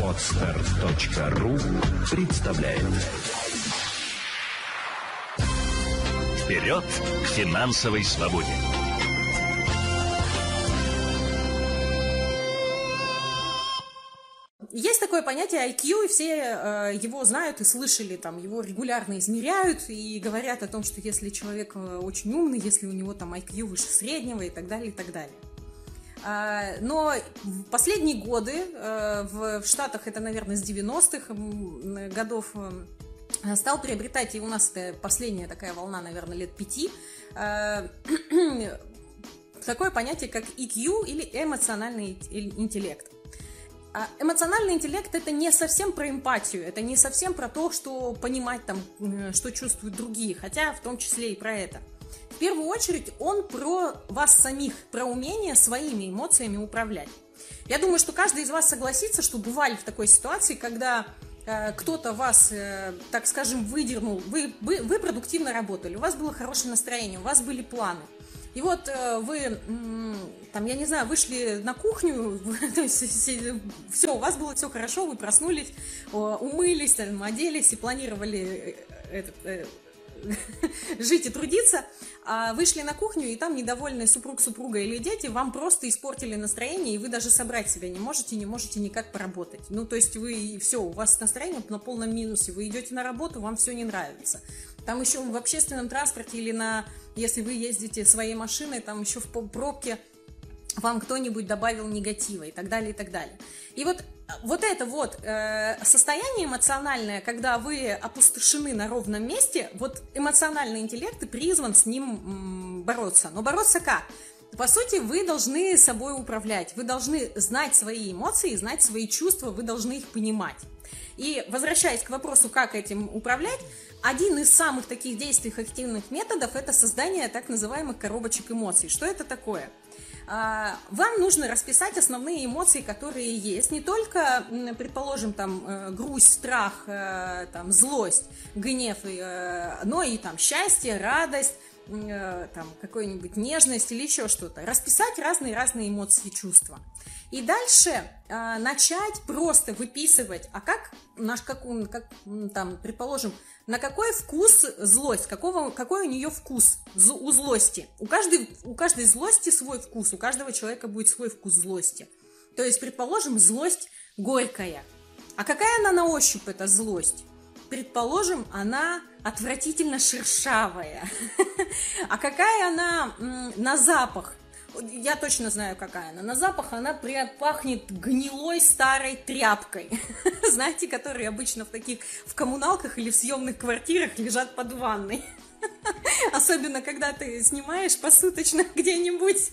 Отстар.ру представляет Вперед к финансовой свободе! Есть такое понятие IQ, и все э, его знают и слышали, там, его регулярно измеряют и говорят о том, что если человек э, очень умный, если у него там IQ выше среднего и так далее, и так далее. А, но в последние годы э, в Штатах, это, наверное, с 90-х годов, э, стал приобретать, и у нас это последняя такая волна, наверное, лет пяти, э, такое понятие, как EQ или эмоциональный интеллект. А эмоциональный интеллект это не совсем про эмпатию, это не совсем про то, что понимать там, что чувствуют другие, хотя в том числе и про это – в первую очередь он про вас самих, про умение своими эмоциями управлять. Я думаю, что каждый из вас согласится, что бывали в такой ситуации, когда э, кто-то вас, э, так скажем, выдернул, вы, вы, вы продуктивно работали, у вас было хорошее настроение, у вас были планы. И вот э, вы, там, я не знаю, вышли на кухню, все, у вас было все хорошо, вы проснулись, умылись, там, оделись и планировали этот, жить и трудиться, а вышли на кухню, и там недовольный супруг, супруга или дети вам просто испортили настроение, и вы даже собрать себя не можете, не можете никак поработать. Ну, то есть вы, все, у вас настроение на полном минусе, вы идете на работу, вам все не нравится. Там еще в общественном транспорте или на, если вы ездите своей машиной, там еще в пробке вам кто-нибудь добавил негатива и так далее, и так далее. И вот, вот это вот э, состояние эмоциональное, когда вы опустошены на ровном месте, вот эмоциональный интеллект и призван с ним м, бороться. Но бороться как? По сути, вы должны собой управлять, вы должны знать свои эмоции, знать свои чувства, вы должны их понимать. И возвращаясь к вопросу, как этим управлять, один из самых таких действий активных методов – это создание так называемых коробочек эмоций. Что это такое? А, вам нужно расписать основные эмоции, которые есть. Не только, предположим, там э, грусть, страх, э, там, злость, гнев, э, но и там счастье, радость, там, какую-нибудь нежность или еще что-то. Расписать разные-разные эмоции и чувства. И дальше э, начать просто выписывать, а как наш, как, как там, предположим, на какой вкус злость, какого, какой у нее вкус у злости. У каждой, у каждой злости свой вкус, у каждого человека будет свой вкус злости. То есть, предположим, злость горькая. А какая она на ощупь, эта злость? Предположим, она отвратительно шершавая. А какая она на запах? Я точно знаю, какая она. На запах она пахнет гнилой старой тряпкой. Знаете, которые обычно в таких, в коммуналках или в съемных квартирах лежат под ванной. Особенно, когда ты снимаешь посуточно где-нибудь.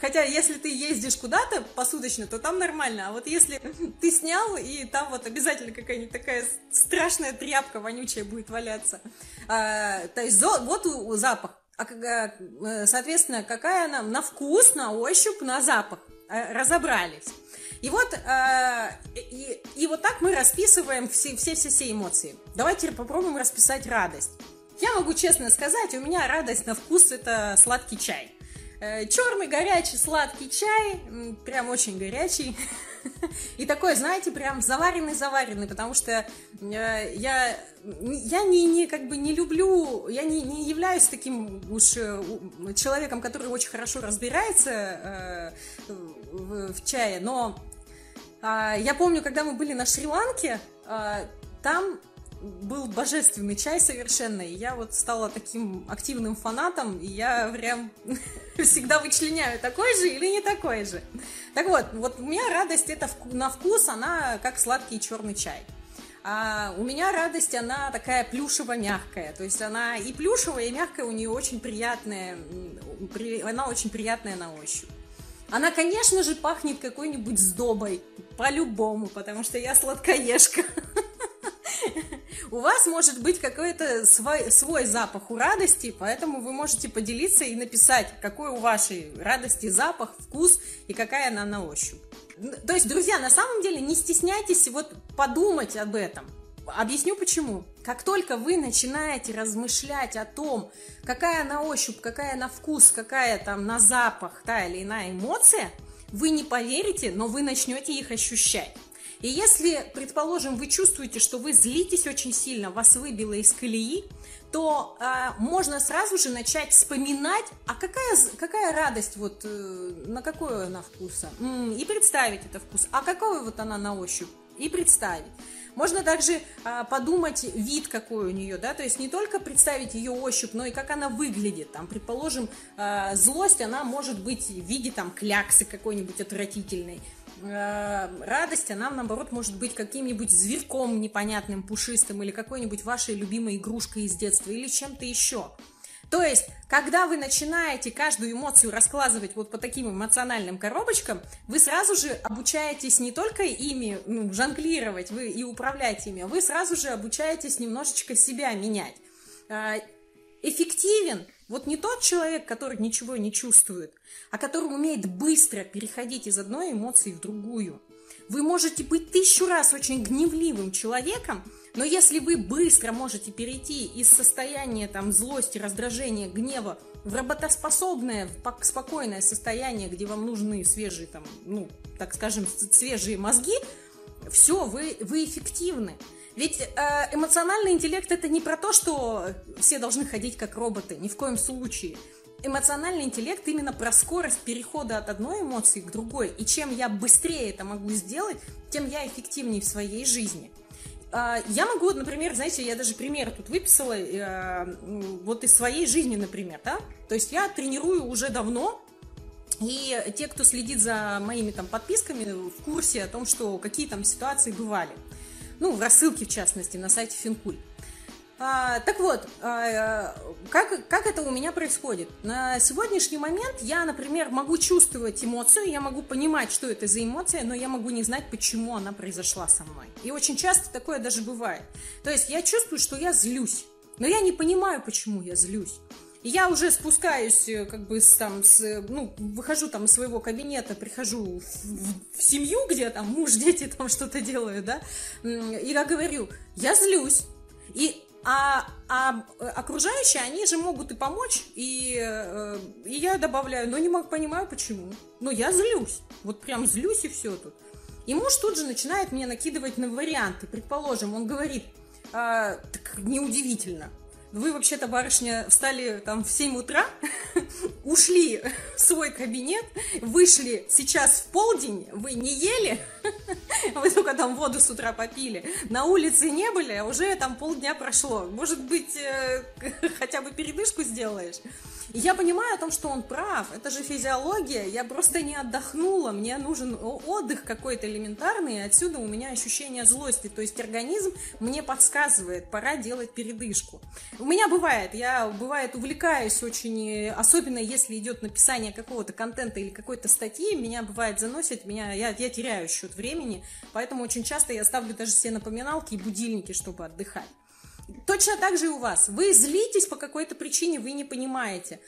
Хотя, если ты ездишь куда-то посуточно, то там нормально. А вот если ты снял, и там вот обязательно какая-нибудь такая страшная тряпка вонючая будет валяться. А, то есть вот запах соответственно, какая она на вкус, на ощупь, на запах. Э, разобрались. И вот, э, и, и вот так мы расписываем все-все-все эмоции. Давайте попробуем расписать радость. Я могу честно сказать, у меня радость на вкус это сладкий чай. Черный, горячий, сладкий чай, прям очень горячий. И такой, знаете, прям заваренный-заваренный, потому что я, я не, не, как бы не люблю, я не, не являюсь таким уж э, человеком, который очень хорошо разбирается э, в, в чае, но э, я помню, когда мы были на Шри-Ланке, э, там был божественный чай совершенно, и я вот стала таким активным фанатом, и я прям всегда вычленяю, такой же или не такой же. Так вот, вот у меня радость это на вкус, она как сладкий черный чай. А у меня радость, она такая плюшево-мягкая. То есть она и плюшевая, и мягкая, у нее очень приятная, она очень приятная на ощупь. Она, конечно же, пахнет какой-нибудь сдобой, по-любому, потому что я сладкоежка. У вас может быть какой-то свой, свой запах у радости, поэтому вы можете поделиться и написать, какой у вашей радости запах, вкус и какая она на ощупь. То есть, друзья, на самом деле не стесняйтесь вот подумать об этом. Объясню почему. Как только вы начинаете размышлять о том, какая на ощупь, какая на вкус, какая там на запах та или иная эмоция, Вы не поверите, но вы начнете их ощущать. И если, предположим, вы чувствуете, что вы злитесь очень сильно, вас выбило из колеи, то э, можно сразу же начать вспоминать, а какая, какая радость, вот э, на какой она вкус, м-м, и представить это вкус, а какой вот она на ощупь, и представить. Можно также а, подумать вид какой у нее, да, то есть не только представить ее ощупь, но и как она выглядит. Там, предположим, а, злость, она может быть в виде там кляксы какой-нибудь отвратительной. А, радость, она, наоборот, может быть каким-нибудь зверьком непонятным, пушистым, или какой-нибудь вашей любимой игрушкой из детства, или чем-то еще. То есть, когда вы начинаете каждую эмоцию раскладывать вот по таким эмоциональным коробочкам, вы сразу же обучаетесь не только ими ну, жонглировать вы и управлять ими, а вы сразу же обучаетесь немножечко себя менять. А, эффективен вот не тот человек, который ничего не чувствует, а который умеет быстро переходить из одной эмоции в другую. Вы можете быть тысячу раз очень гневливым человеком, но если вы быстро можете перейти из состояния там, злости, раздражения, гнева в работоспособное, в спокойное состояние, где вам нужны свежие, там, ну, так скажем, свежие мозги, все, вы, вы эффективны. Ведь э, эмоциональный интеллект это не про то, что все должны ходить как роботы, ни в коем случае. Эмоциональный интеллект именно про скорость перехода от одной эмоции к другой. И чем я быстрее это могу сделать, тем я эффективнее в своей жизни. А, я могу, например, знаете, я даже пример тут выписала, э, вот из своей жизни, например, да, то есть я тренирую уже давно, и те, кто следит за моими там подписками, в курсе о том, что какие там ситуации бывали. Ну, в рассылке, в частности, на сайте Финкуль. А, так вот, а, как, как это у меня происходит? На сегодняшний момент я, например, могу чувствовать эмоцию, я могу понимать, что это за эмоция, но я могу не знать, почему она произошла со мной. И очень часто такое даже бывает. То есть я чувствую, что я злюсь, но я не понимаю, почему я злюсь. Я уже спускаюсь, э, как бы, с, там, с, ну, выхожу там из своего кабинета, прихожу в, в, в семью, где там муж, дети там что-то делают, да, и я говорю, я злюсь. И а, а окружающие, они же могут и помочь, и, э, и я добавляю, но не могу, понимаю, почему. Но я злюсь, вот прям злюсь и все тут. И муж тут же начинает мне накидывать на варианты. Предположим, он говорит, а, так неудивительно, вы вообще-то, барышня, встали там в 7 утра, ушли в свой кабинет, вышли сейчас в полдень, вы не ели, вы только там воду с утра попили, на улице не были, а уже там полдня прошло. Может быть, э, хотя бы передышку сделаешь? И я понимаю о том, что он прав, это же физиология, я просто не отдохнула, мне нужен отдых какой-то элементарный, и отсюда у меня ощущение злости, то есть организм мне подсказывает, пора делать передышку. У меня бывает, я бывает увлекаюсь очень, особенно если идет написание какого-то контента или какой-то статьи, меня бывает заносит, меня, я, я теряю счет времени, поэтому очень часто я ставлю даже все напоминалки и будильники, чтобы отдыхать. Точно так же и у вас. Вы злитесь по какой-то причине, вы не понимаете.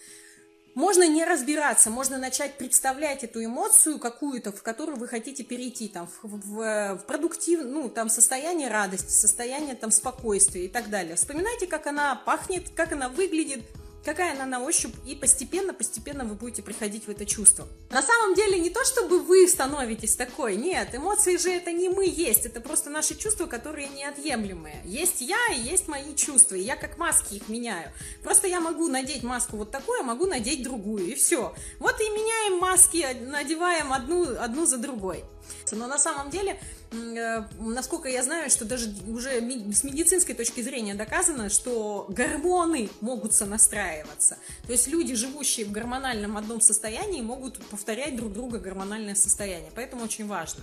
Можно не разбираться, можно начать представлять эту эмоцию какую-то, в которую вы хотите перейти, там, в, в, в продуктив, ну, там, состояние радости, состояние, там, спокойствия и так далее. Вспоминайте, как она пахнет, как она выглядит, какая она на ощупь, и постепенно-постепенно вы будете приходить в это чувство. На самом деле не то, чтобы вы становитесь такой, нет, эмоции же это не мы есть, это просто наши чувства, которые неотъемлемые. Есть я и есть мои чувства, и я как маски их меняю. Просто я могу надеть маску вот такую, а могу надеть другую, и все. Вот и меняем маски, надеваем одну, одну за другой. Но на самом деле, э, насколько я знаю, что даже уже с медицинской точки зрения доказано, что гормоны могут сонастраиваться. То есть люди, живущие в гормональном одном состоянии, могут повторять друг друга гормональное состояние. Поэтому очень важно.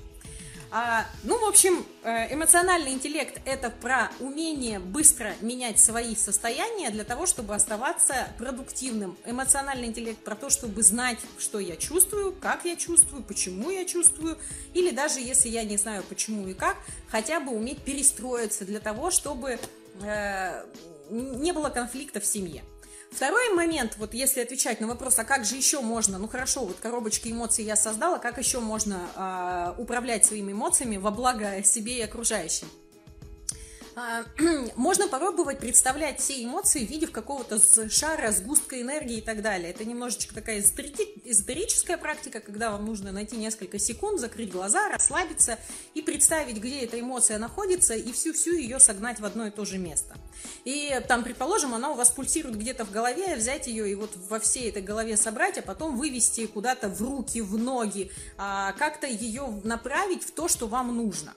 А, ну, в общем, э, эмоциональный интеллект – это про умение быстро менять свои состояния для того, чтобы оставаться продуктивным. Эмоциональный интеллект про то, чтобы знать, что я чувствую, как я чувствую, почему я чувствую, или даже если я не знаю, почему и как, хотя бы уметь перестроиться для того, чтобы э, не было конфликта в семье. Второй момент, вот если отвечать на вопрос, а как же еще можно, ну хорошо, вот коробочки эмоций я создала, как еще можно э, управлять своими эмоциями во благо себе и окружающим? А, можно попробовать представлять все эмоции в виде какого-то шара, сгустка энергии и так далее. Это немножечко такая эзотерическая практика, когда вам нужно найти несколько секунд, закрыть глаза, расслабиться и представить, где эта эмоция находится, и всю-всю ее согнать в одно и то же место. И там, предположим, она у вас пульсирует где-то в голове, взять ее и вот во всей этой голове собрать, а потом вывести куда-то в руки, в ноги, а, как-то ее направить в то, что вам нужно.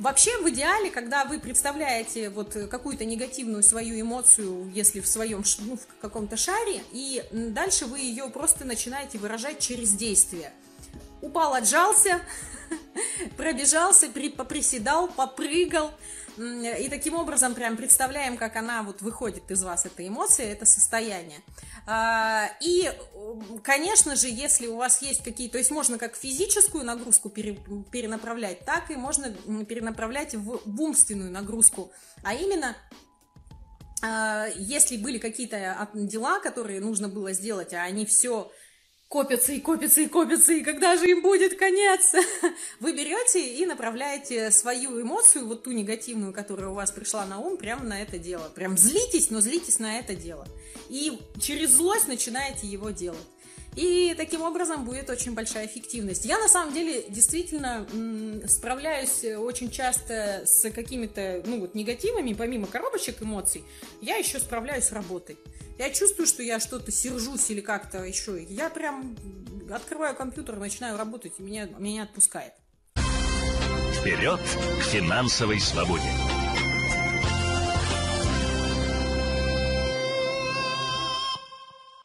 Вообще, в идеале, когда вы представляете вот какую-то негативную свою эмоцию, если в своем, ну, в каком-то шаре, и дальше вы ее просто начинаете выражать через действие. Упал, отжался, пробежался, поприседал, попрыгал, и таким образом прям представляем, как она вот выходит из вас, эта эмоция, это состояние. А, и, конечно же, если у вас есть какие-то... То есть можно как физическую нагрузку перенаправлять, так и можно перенаправлять в умственную нагрузку. А именно а, если были какие-то дела, которые нужно было сделать, а они все копятся и копятся и копятся, и когда же им будет конец? Вы берете и направляете свою эмоцию, вот ту негативную, которая у вас пришла на ум, прямо на это дело. Прям злитесь, но злитесь на это дело. И через злость начинаете его делать. И таким образом будет очень большая эффективность. Я на самом деле действительно справляюсь очень часто с какими-то ну, вот, негативами, помимо коробочек эмоций, я еще справляюсь с работой. Я чувствую, что я что-то сержусь или как-то еще. Я прям открываю компьютер, начинаю работать, и меня, меня отпускает. Вперед к финансовой свободе!